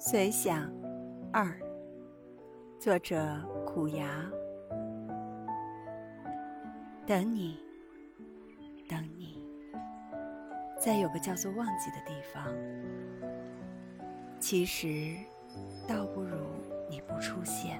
随想二。作者苦牙。等你等你。在有个叫做忘记的地方。其实倒不如你不出现。